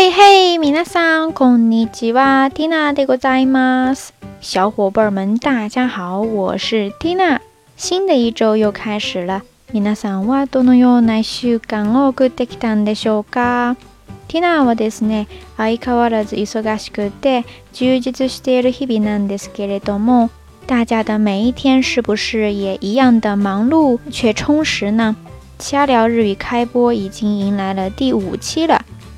嘿嘿，米娜さんこんにちは、ティナでございます。小伙伴们，大家好，我是蒂娜。新的一周又开始了，みなさんはどのような週間を送ってきたでしょうか？ティナはですね、相変わらず忙しくて充実している日々なんですけれども、大家的每一天是不是也一样的忙碌却充实呢？瞎聊日语开播已经迎来了第五期了。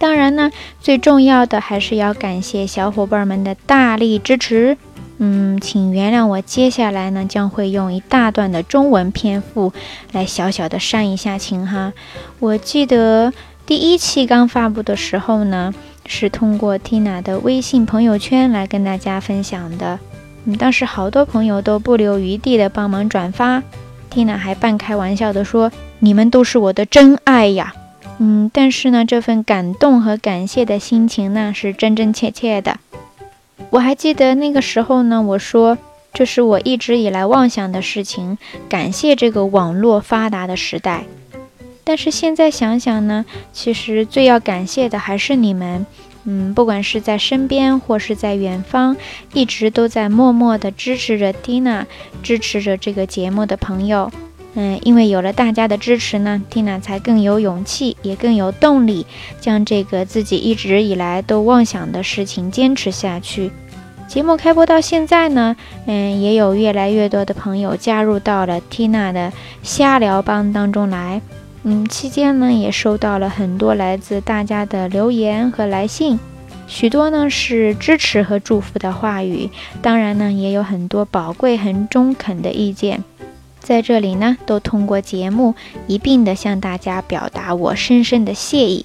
当然呢，最重要的还是要感谢小伙伴们的大力支持。嗯，请原谅我，接下来呢将会用一大段的中文篇幅来小小的煽一下情哈。我记得第一期刚发布的时候呢，是通过 Tina 的微信朋友圈来跟大家分享的。嗯，当时好多朋友都不留余地的帮忙转发，Tina 还半开玩笑的说：“你们都是我的真爱呀。”嗯，但是呢，这份感动和感谢的心情呢，是真真切切的。我还记得那个时候呢，我说这是我一直以来妄想的事情，感谢这个网络发达的时代。但是现在想想呢，其实最要感谢的还是你们。嗯，不管是在身边或是在远方，一直都在默默的支持着蒂 i n a 支持着这个节目的朋友。嗯，因为有了大家的支持呢，缇娜才更有勇气，也更有动力，将这个自己一直以来都妄想的事情坚持下去。节目开播到现在呢，嗯，也有越来越多的朋友加入到了缇娜的瞎聊帮当中来。嗯，期间呢，也收到了很多来自大家的留言和来信，许多呢是支持和祝福的话语，当然呢，也有很多宝贵很中肯的意见。在这里呢，都通过节目一并的向大家表达我深深的谢意。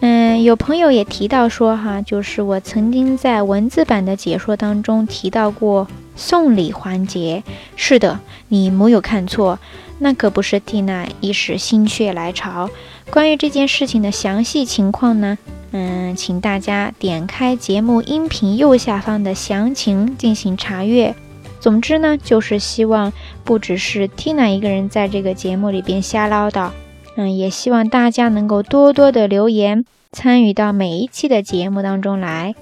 嗯，有朋友也提到说，哈，就是我曾经在文字版的解说当中提到过送礼环节。是的，你没有看错，那可不是蒂娜一时心血来潮。关于这件事情的详细情况呢，嗯，请大家点开节目音频右下方的详情进行查阅。总之呢，就是希望不只是 Tina 一个人在这个节目里边瞎唠叨，嗯，也希望大家能够多多的留言，参与到每一期的节目当中来。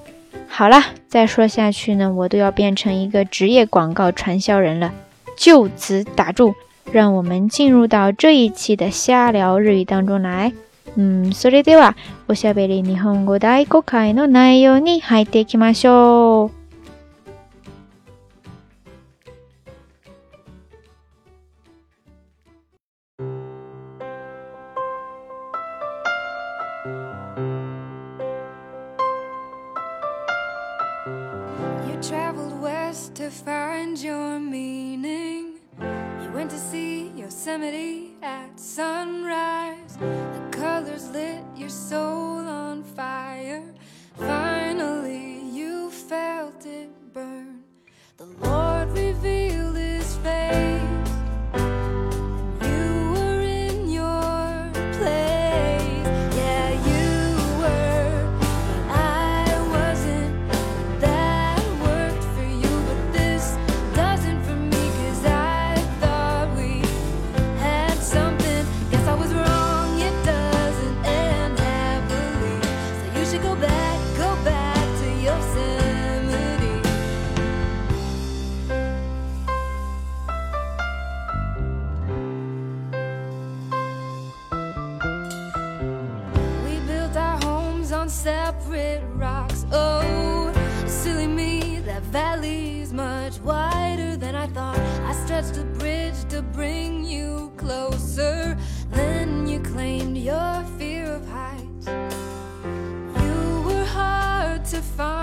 好了，再说下去呢，我都要变成一个职业广告传销人了，就此打住。让我们进入到这一期的瞎聊日语当中来。嗯，それでは、しゃべり日本語で今回の内容に入っていきましょう。find your meaning. You went to see Yosemite at sunrise. The colors lit your soul on. if I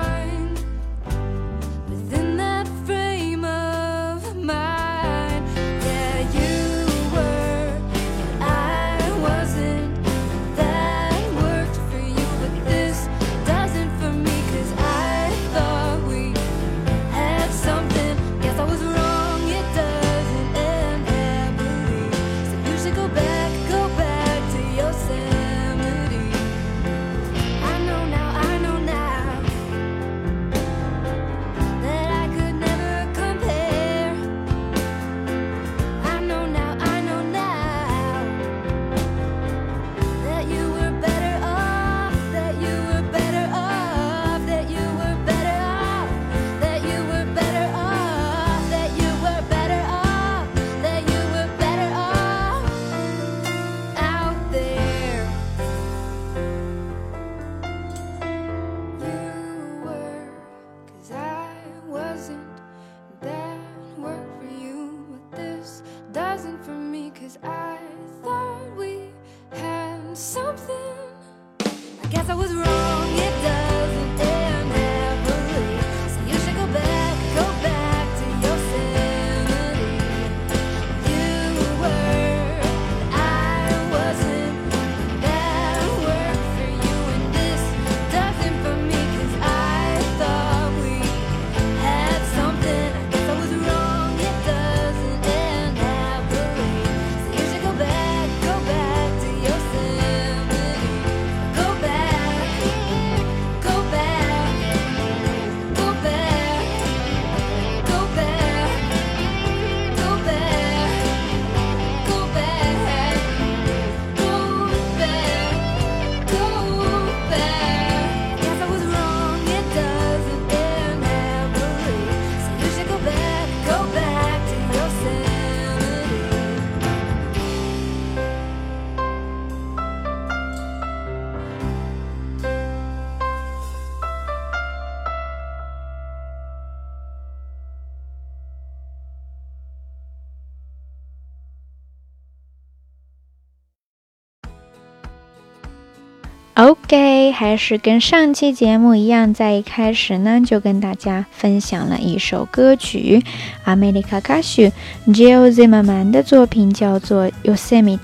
OK，还是跟上期节目一样，在一开始呢就跟大家分享了一首歌曲，阿美利卡歌手 Jill Zimmerman 的作品叫做《Yosemite》。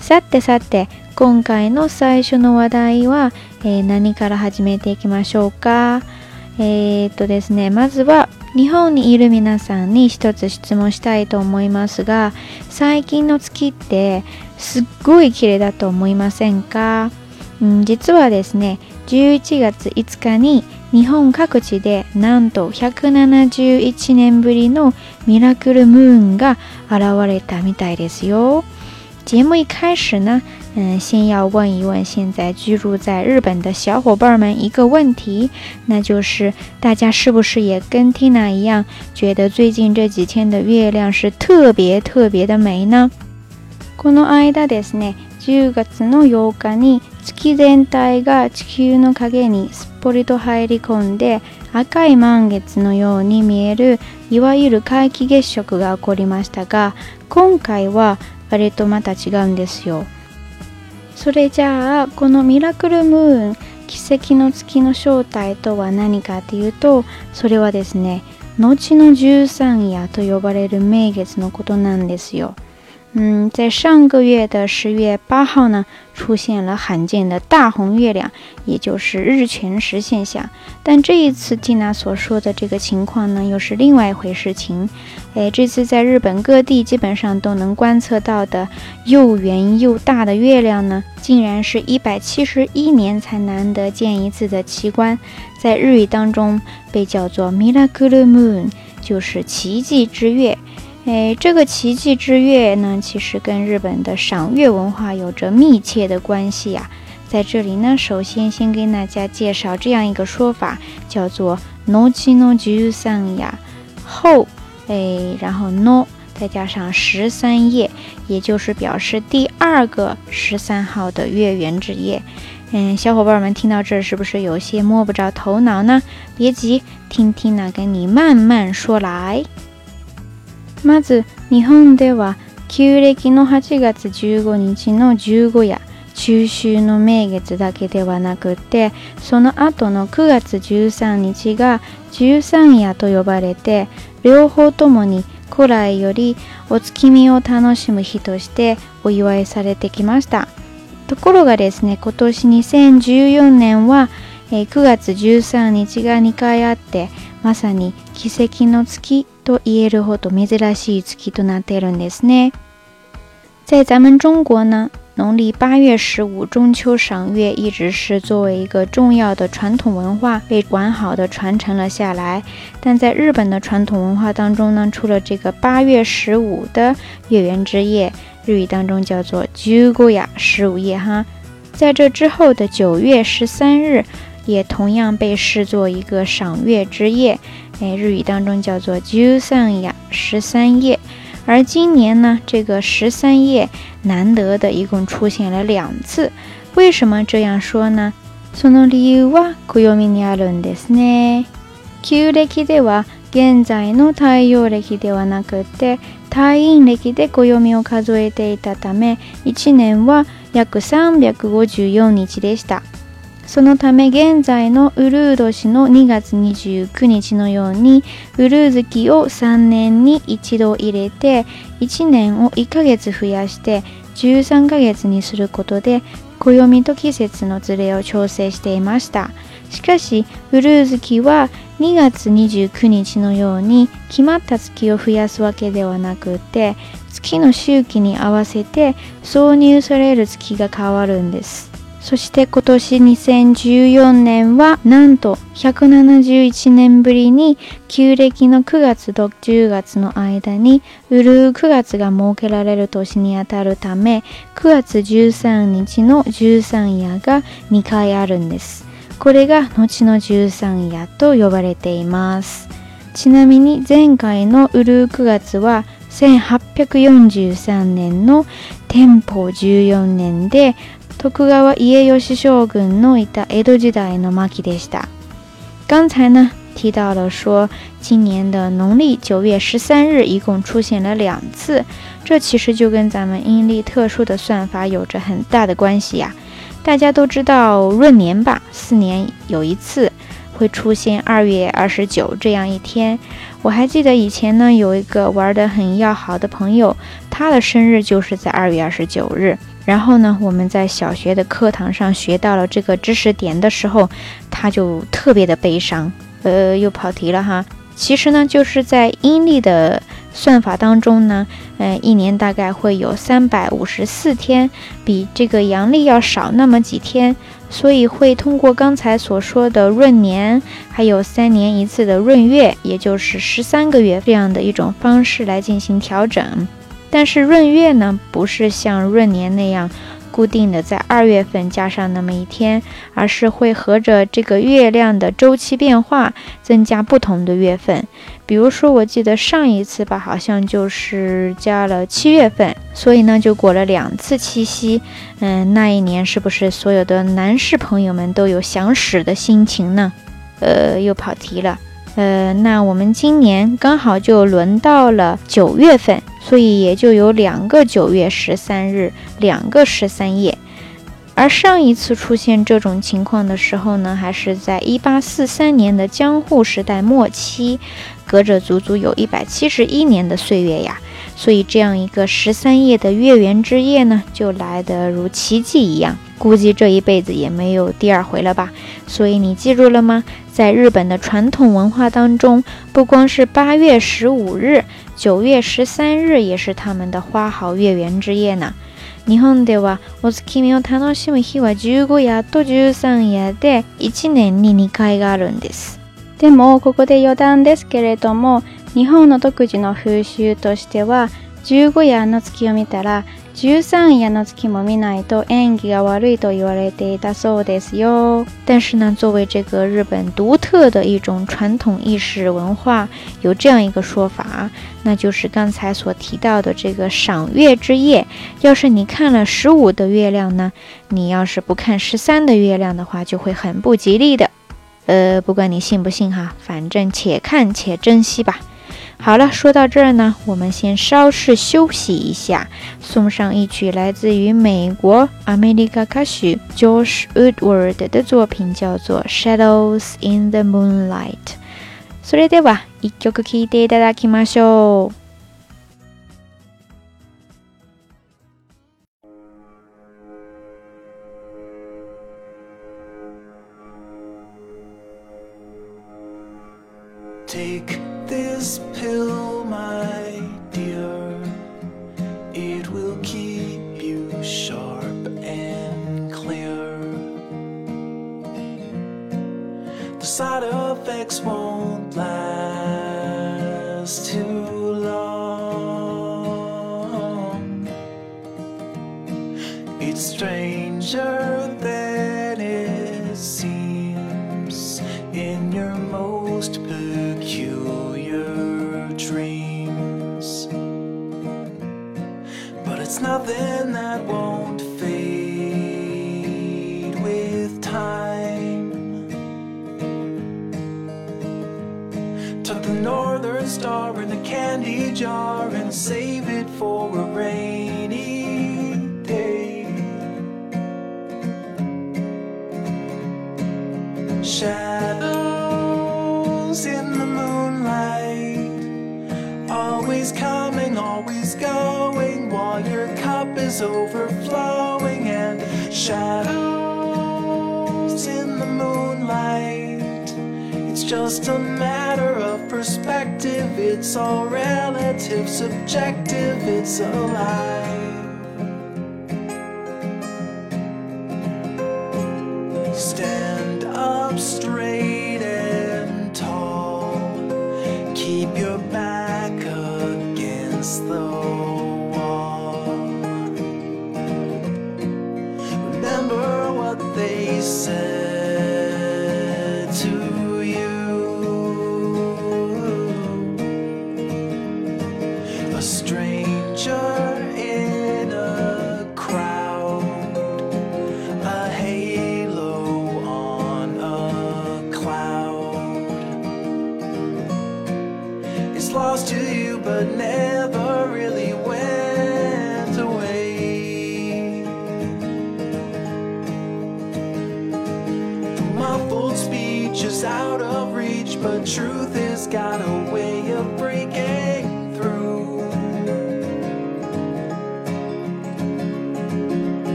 さてさて、今回の最初の話題は、えー、何から始めていきましょうか。えー、っとですね、まずは日本にいる皆さんに一つ質問したいと思いますが、最近の月ってすっごい綺麗だと思いませんか？うん、実はですね11月5日に日本各地でなんと171年ぶりのミラクルムーンが現れたみたいですよ。节目一开始呢，嗯，先要问一问现在居住在日本的小伙伴们一个问题，那就是大家是不是也跟 Tina 一样，觉得最近这几天的月亮是特别特别的美呢？この間ですね、10月の8日に月全体が地球の影にすっぽりと入り込んで赤い満月のように見えるいわゆる皆既月食が起こりましたが今回はあれとまた違うんですよそれじゃあこのミラクルムーン奇跡の月の正体とは何かっていうとそれはですね後の十三夜と呼ばれる名月のことなんですよ嗯，在上个月的十月八号呢，出现了罕见的大红月亮，也就是日全食现象。但这一次蒂娜所说的这个情况呢，又是另外一回事情。哎，这次在日本各地基本上都能观测到的又圆又大的月亮呢，竟然是一百七十一年才难得见一次的奇观，在日语当中被叫做 m i r a c u r u moon”，就是奇迹之月。哎，这个奇迹之月呢，其实跟日本的赏月文化有着密切的关系呀。在这里呢，首先先跟大家介绍这样一个说法，叫做“农历九 n 三呀后”，哎，然后 “no” 再加上十三夜，也就是表示第二个十三号的月圆之夜。嗯，小伙伴们听到这是不是有些摸不着头脑呢？别急，听听呢，跟你慢慢说来。まず日本では旧暦の8月15日の十五夜中秋の名月だけではなくてその後の9月13日が十三夜と呼ばれて両方ともに古来よりお月見を楽しむ日としてお祝いされてきましたところがですね今年2014年は9月13日が2回あってまさに奇跡の月多野路和多妹子那些，自己都拿得了那是呢。在咱们中国呢，农历八月十五中秋赏月，一直是作为一个重要的传统文化被完好的传承了下来。但在日本的传统文化当中呢，除了这个八月十五的月圆之夜，日语当中叫做“九月十五夜”哈，在这之后的九月十三日，也同样被视作一个赏月之夜。哎，日语当中叫做十三夜，十三夜。而今年呢，这个十三夜难得的一共出现了两次。为什么这样说呢？その理由は暦にあるんですね。旧暦では現在の太陽暦ではなくて太陰暦で暦を数えていたため1年は約354日でした。そのため現在のウルード氏の2月29日のようにウルー月を3年に一度入れて1年を1ヶ月増やして13ヶ月にすることで暦と季節のずれを調整していましたしかしウルー月は2月29日のように決まった月を増やすわけではなくて月の周期に合わせて挿入される月が変わるんですそして今年2014年はなんと171年ぶりに旧暦の9月と10月の間にうるう9月が設けられる年にあたるため9月13日の13夜が2回あるんです。これが後の13夜と呼ばれています。ちなみに前回のうるう9月は1843年の天保14年で徳川家茂少将のいた江戸時代の末期でした。刚才呢，提到了说，今年的农历九月十三日一共出现了两次，这其实就跟咱们阴历特殊的算法有着很大的关系呀。大家都知道闰年吧？四年有一次会出现二月二十九这样一天。我还记得以前呢，有一个玩得很要好的朋友，他的生日就是在二月二十九日。然后呢，我们在小学的课堂上学到了这个知识点的时候，他就特别的悲伤，呃，又跑题了哈。其实呢，就是在阴历的算法当中呢，嗯，一年大概会有三百五十四天，比这个阳历要少那么几天，所以会通过刚才所说的闰年，还有三年一次的闰月，也就是十三个月这样的一种方式来进行调整。但是闰月呢，不是像闰年那样固定的在二月份加上那么一天，而是会合着这个月亮的周期变化增加不同的月份。比如说，我记得上一次吧，好像就是加了七月份，所以呢就过了两次七夕。嗯，那一年是不是所有的男士朋友们都有想屎的心情呢？呃，又跑题了。呃，那我们今年刚好就轮到了九月份，所以也就有两个九月十三日，两个十三夜。而上一次出现这种情况的时候呢，还是在1843年的江户时代末期，隔着足足有一百七十一年的岁月呀。所以这样一个十三夜的月圆之夜呢，就来得如奇迹一样。估计这一辈子也没有第二回了吧，所以你记住了吗？在日本的传统文化当中，不光是八月十五日，九月十三日也是他们的花好月圆之夜呢。日本では、お月見のための日は十日やと1三日で、一年に二回があるんです。でもここで余談ですけれども、日本の独自の風習としては十五夜の月を見たら、十三夜の月も見ないと縁起が悪いと言われていたそうですよ。但是呢，作为这个日本独特的一种传统意识文化，有这样一个说法，那就是刚才所提到的这个赏月之夜。要是你看了十五的月亮呢，你要是不看十三的月亮的话，就会很不吉利的。呃，不管你信不信哈，反正且看且珍惜吧。好了，说到这儿呢，我们先稍事休息一下，送上一曲来自于美国 America 歌许 Josh Woodward 的作品，叫做《Shadows in the Moonlight》。それでは一曲聴いていただきましょう。Take。this pill, my Shadows in the moonlight. Always coming, always going while your cup is overflowing. And shadows in the moonlight. It's just a matter of perspective, it's all relative, subjective, it's alive.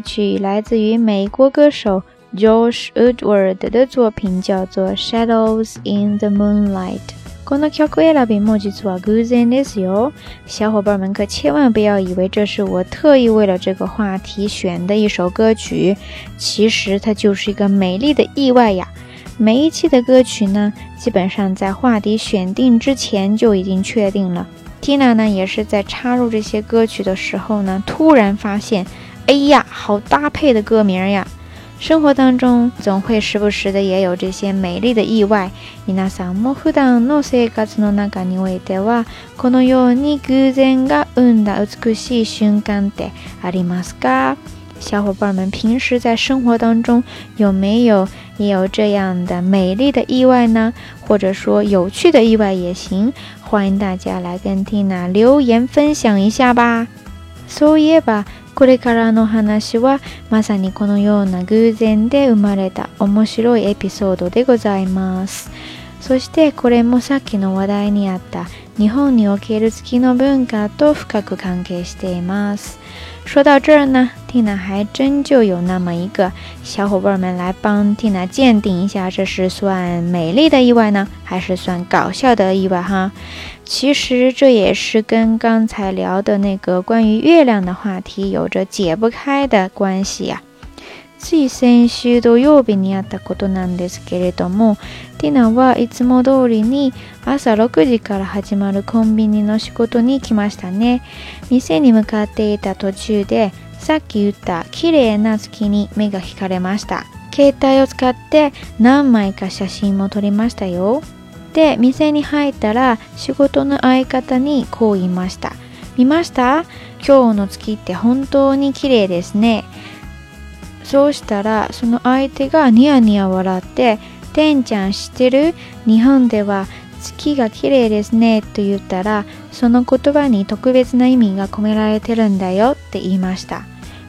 曲来自于美国歌手 Josh Woodward 的作品，叫做《Shadows in the Moonlight》。看到巧克力蜡笔墨迹做 g o o e n This Yo，小伙伴们可千万不要以为这是我特意为了这个话题选的一首歌曲，其实它就是一个美丽的意外呀。每一期的歌曲呢，基本上在话题选定之前就已经确定了。Tina 呢，也是在插入这些歌曲的时候呢，突然发现。哎呀，好搭配的歌名呀！生活当中总会时不时的也有这些美丽的意外。你那什么？モフの生活の中に置いてはこのように偶然が運んだ美しい瞬間ってありますか？小伙伴们，平时在生活当中有没有也有这样的美丽的意外呢？或者说有趣的意外也行，欢迎大家来跟 Tina 留言分享一下吧。そういえばこれからの話はまさにこのような偶然で生まれた面白いエピソードでございますそしてこれもさっきの話題にあった日本における月の文化と深く関係しています说到这儿呢，蒂娜还真就有那么一个小伙伴们来帮蒂娜鉴定一下，这是算美丽的意外呢，还是算搞笑的意外哈？其实这也是跟刚才聊的那个关于月亮的话题有着解不开的关系呀。つい先週土曜日にあったことなんですけれどもティナはいつも通りに朝6時から始まるコンビニの仕事に来ましたね店に向かっていた途中でさっき言った綺麗な月に目が惹かれました携帯を使って何枚か写真も撮りましたよで店に入ったら仕事の相方にこう言いました見ました今日の月って本当に綺麗ですねそうしたらその相手がにやにや笑ってテンちゃんしてる日本では月が綺麗ですねと言ったらその言葉に特別な意味が込められているんだよと言いました。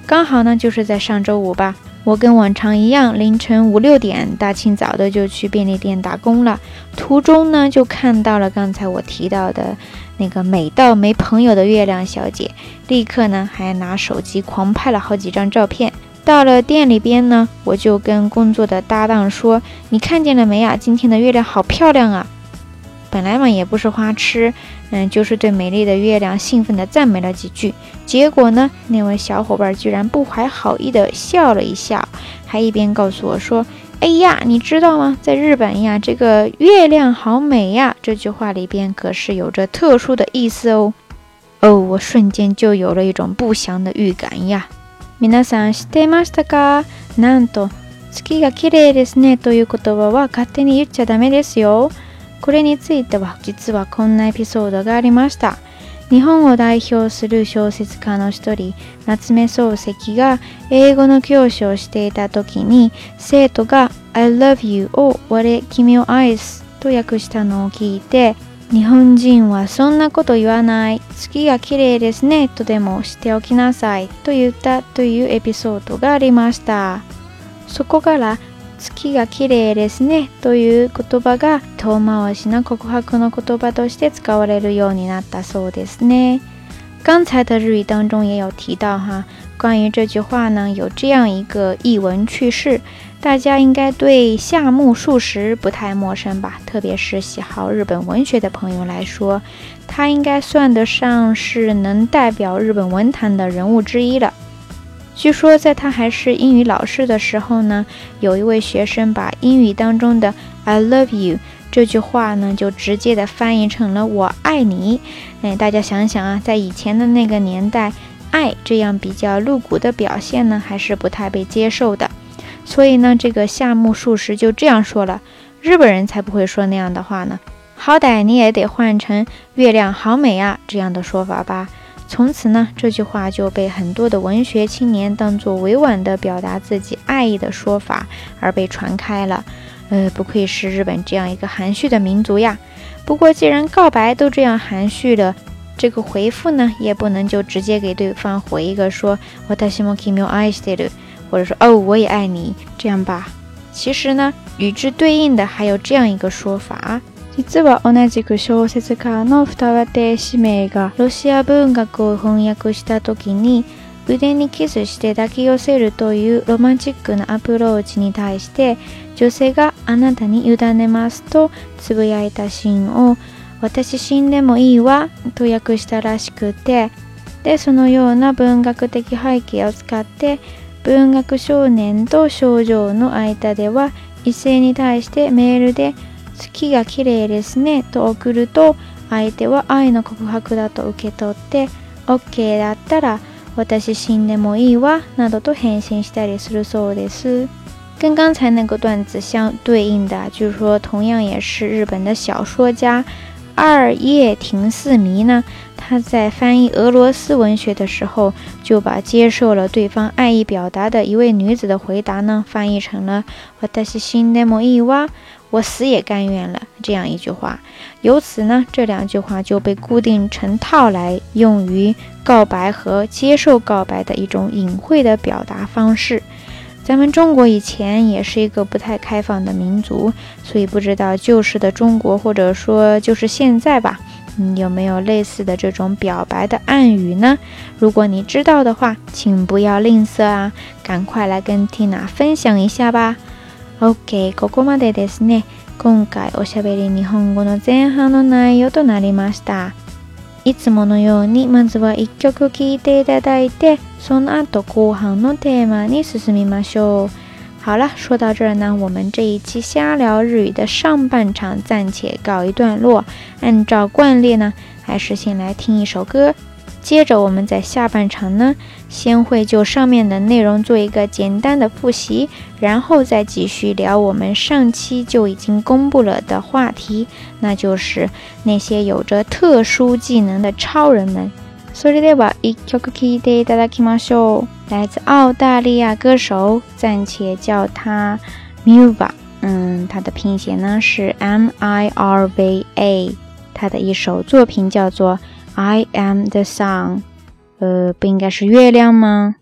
刚好呢就是在上周五吧，我跟往常一样凌晨五六点大清早的就去便利店打工了，途中呢就看到了刚才我提到的那个美到没朋友的月亮小姐，立刻呢还拿手机狂拍了好几张照片。到了店里边呢，我就跟工作的搭档说：“你看见了没呀？今天的月亮好漂亮啊！”本来嘛也不是花痴，嗯，就是对美丽的月亮兴奋地赞美了几句。结果呢，那位小伙伴居然不怀好意地笑了一笑，还一边告诉我说：“哎呀，你知道吗？在日本呀，这个月亮好美呀。”这句话里边可是有着特殊的意思哦。哦，我瞬间就有了一种不祥的预感呀。皆さん知っていましたかなんと月が綺麗ですねという言葉は勝手に言っちゃダメですよ。これについては実はこんなエピソードがありました。日本を代表する小説家の一人夏目漱石が英語の教師をしていた時に生徒が「I love you」を「我君を愛す」と訳したのを聞いて日本人はそんなこと言わない月が綺麗ですねとでもしておきなさいと言ったというエピソードがありましたそこから月が綺麗ですねという言葉が遠回しな告白の言葉として使われるようになったそうですね刚才的日语当中也有提到哈，关于这句话呢，有这样一个译文趣事，大家应该对夏目漱石不太陌生吧？特别是喜好日本文学的朋友来说，他应该算得上是能代表日本文坛的人物之一了。据说在他还是英语老师的时候呢，有一位学生把英语当中的 “I love you” 这句话呢，就直接的翻译成了“我爱你”。哎，大家想想啊，在以前的那个年代，爱这样比较露骨的表现呢，还是不太被接受的。所以呢，这个夏目漱石就这样说了，日本人才不会说那样的话呢，好歹你也得换成月亮好美啊这样的说法吧。从此呢，这句话就被很多的文学青年当作委婉的表达自己爱意的说法而被传开了。呃，不愧是日本这样一个含蓄的民族呀。不过既然告白都这样含蓄的，这个回复呢，也不能就直接给对方回一个说，我太希望你 a 爱上了。或者说“哦，我也爱你”，这样吧。其实呢，与之对应的还有这样一个说法。実は同じく小説家の双葉亭氏名がロシア文学を翻訳した時に腕にキスして抱き寄せるというロマンチックなアプローチに対して女性があなたに委ねますとつぶやいたシーンを私死んでもいいわと訳したらしくてでそのような文学的背景を使って文学少年と少女の間では異性に対してメールで「月が綺麗ですね」と送ると相手は愛の告白だと受け取って OK だったら私死んでもいいわなどと返信したりするそうです。跟刚才那个段子相对应的，就是说，同样也是日本的小说家二叶亭四迷呢，他在翻译俄罗斯文学的时候，就把接受了对方爱意表达的一位女子的回答呢，翻译成了“我带心新 d 一挖，我死也甘愿了”这样一句话。由此呢，这两句话就被固定成套来用于告白和接受告白的一种隐晦的表达方式。咱们中国以前也是一个不太开放的民族，所以不知道旧时的中国，或者说就是现在吧。你有没有类似的这种表白的暗语呢？如果你知道的话，请不要吝啬啊，赶快来跟 Tina 分享一下吧。OK，ここまでですね。今回おしゃべり日本語の前半の内容となりました。いつものように、まずは一曲聴いていただいて、その後後半のテーマに進みましょう。好了，说到这儿呢，我们这一期瞎聊日语的上半场暂且告一段落。按照惯例呢，还是先来听一首歌。接着我们在下半场呢，先会就上面的内容做一个简单的复习，然后再继续聊我们上期就已经公布了的话题，那就是那些有着特殊技能的超人们。それでは一曲聴いていただきましょう。来自澳大利亚歌手，暂且叫他 m i v a 嗯，他的拼写呢是 M I R V A。他的一首作品叫做《I Am the Sun》。呃，不应该是月亮吗？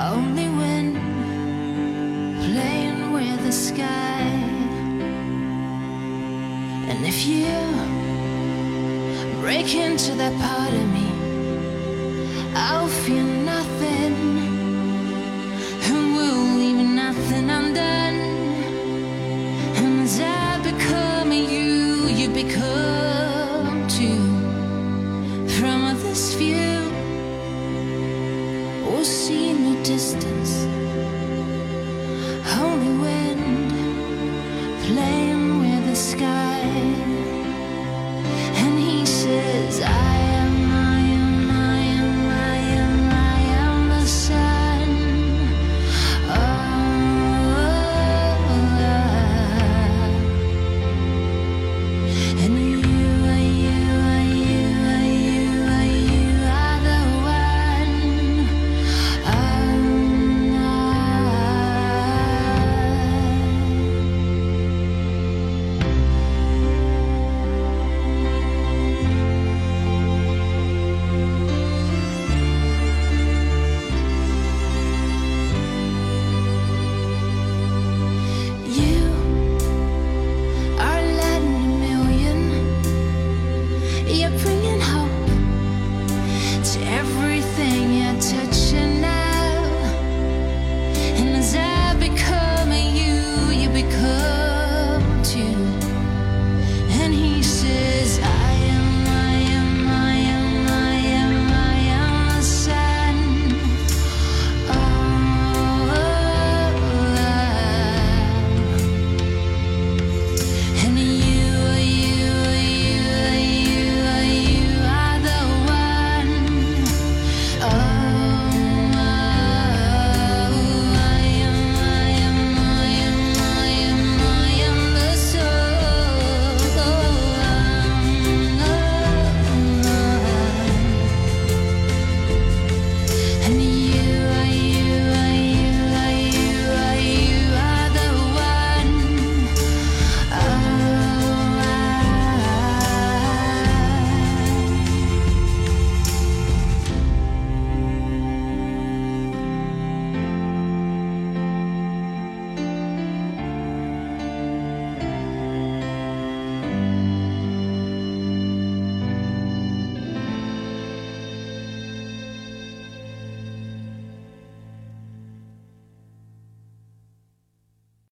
Only when playing with the sky. And if you break into that part of me, I'll feel. distance.